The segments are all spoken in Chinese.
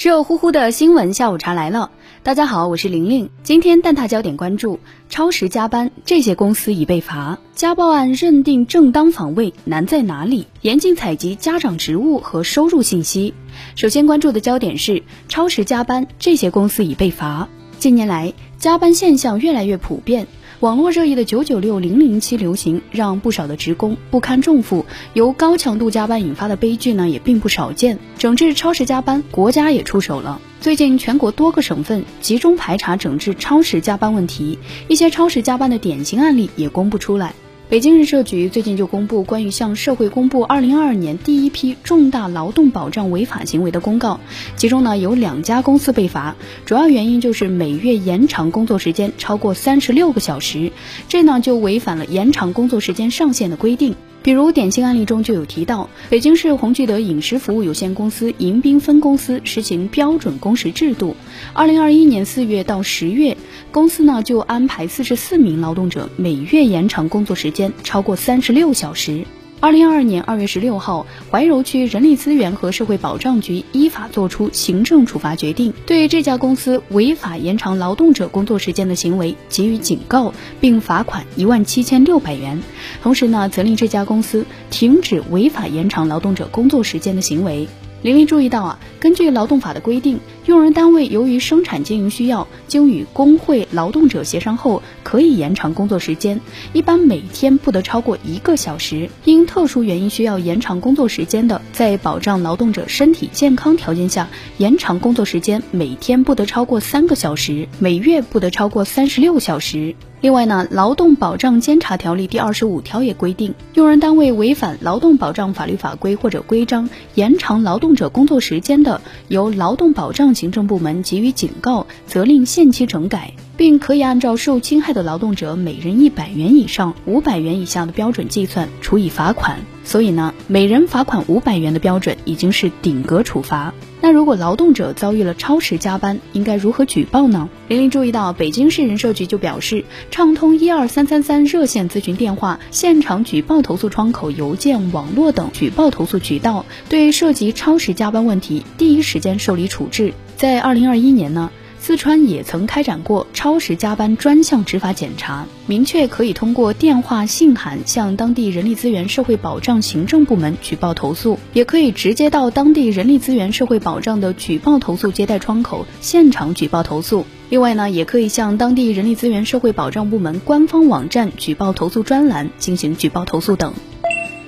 热乎乎的新闻下午茶来了，大家好，我是玲玲。今天蛋挞焦点关注：超时加班，这些公司已被罚；家暴案认定正当防卫难在哪里？严禁采集家长职务和收入信息。首先关注的焦点是超时加班，这些公司已被罚。近年来，加班现象越来越普遍。网络热议的九九六零零七流行，让不少的职工不堪重负，由高强度加班引发的悲剧呢，也并不少见。整治超时加班，国家也出手了。最近，全国多个省份集中排查整治超时加班问题，一些超时加班的典型案例也公布出来。北京人社局最近就公布关于向社会公布二零二二年第一批重大劳动保障违法行为的公告，其中呢有两家公司被罚，主要原因就是每月延长工作时间超过三十六个小时，这呢就违反了延长工作时间上限的规定。比如典型案例中就有提到，北京市鸿聚德饮食服务有限公司迎宾分公司实行标准工时制度。二零二一年四月到十月，公司呢就安排四十四名劳动者每月延长工作时间超过三十六小时。二零二二年二月十六号，怀柔区人力资源和社会保障局依法作出行政处罚决定，对这家公司违法延长劳动者工作时间的行为给予警告，并罚款一万七千六百元。同时呢，责令这家公司停止违法延长劳动者工作时间的行为。玲玲注意到啊，根据劳动法的规定，用人单位由于生产经营需要，经与工会、劳动者协商后，可以延长工作时间，一般每天不得超过一个小时。因特殊原因需要延长工作时间的，在保障劳动者身体健康条件下，延长工作时间每天不得超过三个小时，每月不得超过三十六小时。另外呢，《劳动保障监察条例》第二十五条也规定，用人单位违反劳动保障法律法规或者规章，延长劳动者工作时间的，由劳动保障行政部门给予警告，责令限期整改，并可以按照受侵害的劳动者每人一百元以上五百元以下的标准计算，处以罚款。所以呢，每人罚款五百元的标准已经是顶格处罚。那如果劳动者遭遇了超时加班，应该如何举报呢？玲玲注意到，北京市人社局就表示，畅通一二三三三热线咨询电话、现场举报投诉窗口、邮件、网络等举报投诉渠道，对涉及超时加班问题第一时间受理处置。在二零二一年呢？四川也曾开展过超时加班专项执法检查，明确可以通过电话、信函向当地人力资源社会保障行政部门举报投诉，也可以直接到当地人力资源社会保障的举报投诉接待窗口现场举报投诉。另外呢，也可以向当地人力资源社会保障部门官方网站举报投诉专栏进行举报投诉等。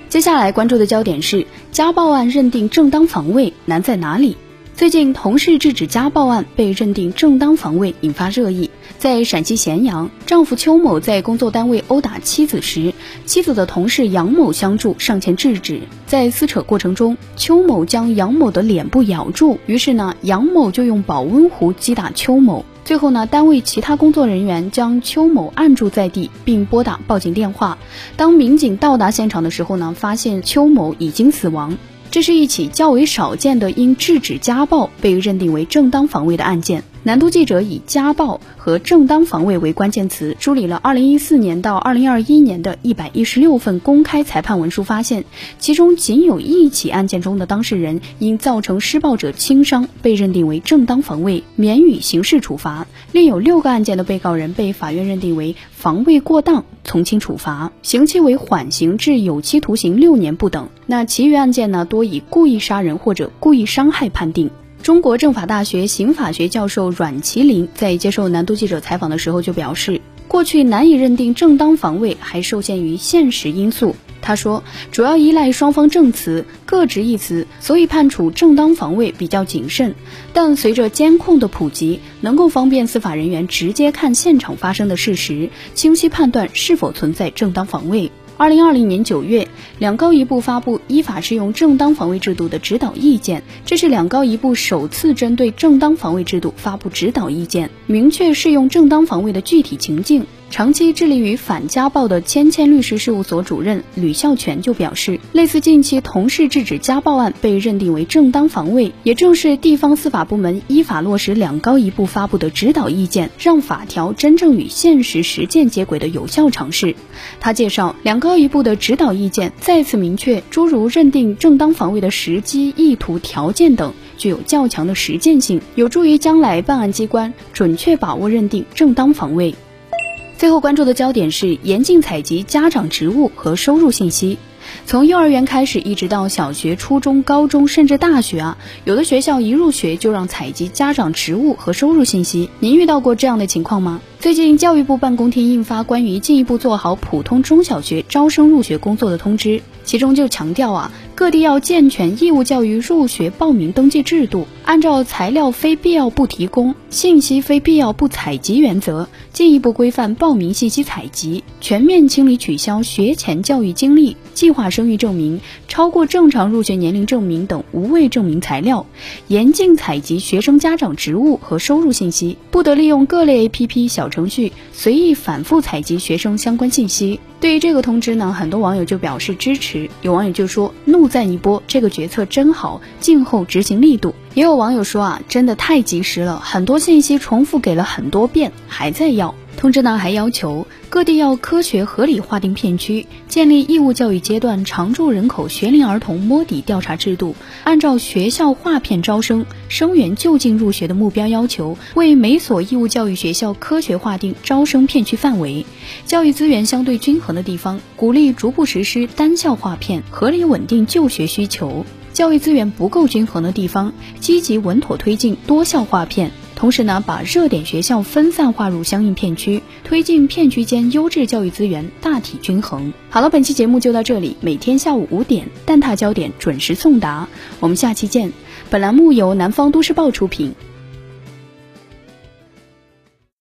接下来关注的焦点是家暴案认定正当防卫难在哪里？最近，同事制止家暴案被认定正当防卫，引发热议。在陕西咸阳，丈夫邱某在工作单位殴打妻子时，妻子的同事杨某相助上前制止。在撕扯过程中，邱某将杨某的脸部咬住，于是呢，杨某就用保温壶击打邱某。最后呢，单位其他工作人员将邱某按住在地，并拨打报警电话。当民警到达现场的时候呢，发现邱某已经死亡。这是一起较为少见的因制止家暴被认定为正当防卫的案件。南都记者以家暴和正当防卫为关键词，梳理了2014年到2021年的一百一十六份公开裁判文书，发现其中仅有一起案件中的当事人因造成施暴者轻伤被认定为正当防卫，免予刑事处罚；另有六个案件的被告人被法院认定为防卫过当，从轻处罚，刑期为缓刑至有期徒刑六年不等。那其余案件呢，多以故意杀人或者故意伤害判定。中国政法大学刑法学教授阮麒麟在接受南都记者采访的时候就表示，过去难以认定正当防卫，还受限于现实因素。他说，主要依赖双方证词各执一词，所以判处正当防卫比较谨慎。但随着监控的普及，能够方便司法人员直接看现场发生的事实，清晰判断是否存在正当防卫。二零二零年九月，两高一部发布依法适用正当防卫制度的指导意见，这是两高一部首次针对正当防卫制度发布指导意见，明确适用正当防卫的具体情境。长期致力于反家暴的千千律师事务所主任吕孝全就表示，类似近期同事制止家暴案被认定为正当防卫，也正是地方司法部门依法落实两高一部发布的指导意见，让法条真正与现实实践接轨的有效尝试。他介绍，两高一部的指导意见。在再次明确，诸如认定正当防卫的时机、意图、条件等，具有较强的实践性，有助于将来办案机关准确把握认定正当防卫。最后关注的焦点是严禁采集家长职务和收入信息。从幼儿园开始，一直到小学、初中、高中，甚至大学啊，有的学校一入学就让采集家长职务和收入信息。您遇到过这样的情况吗？最近，教育部办公厅印发关于进一步做好普通中小学招生入学工作的通知，其中就强调啊，各地要健全义务教育入学报名登记制度，按照材料非必要不提供、信息非必要不采集原则，进一步规范报名信息采集，全面清理取消学前教育经历、计划生育证明、超过正常入学年龄证明等无谓证明材料，严禁采集学生家长职务和收入信息，不得利用各类 APP 小。程序随意反复采集学生相关信息。对于这个通知呢，很多网友就表示支持，有网友就说怒赞一波，这个决策真好，静候执行力度。也有网友说啊，真的太及时了，很多信息重复给了很多遍，还在要。通知呢还要求各地要科学合理划定片区，建立义务教育阶段常住人口学龄儿童摸底调查制度，按照学校划片招生、生源就近入学的目标要求，为每所义务教育学校科学划定招生片区范围。教育资源相对均衡的地方，鼓励逐步实施单校划片，合理稳定就学需求；教育资源不够均衡的地方，积极稳妥推进多校划片。同时呢，把热点学校分散划入相应片区，推进片区间优质教育资源大体均衡。好了，本期节目就到这里，每天下午五点，蛋挞焦点准时送达，我们下期见。本栏目由南方都市报出品。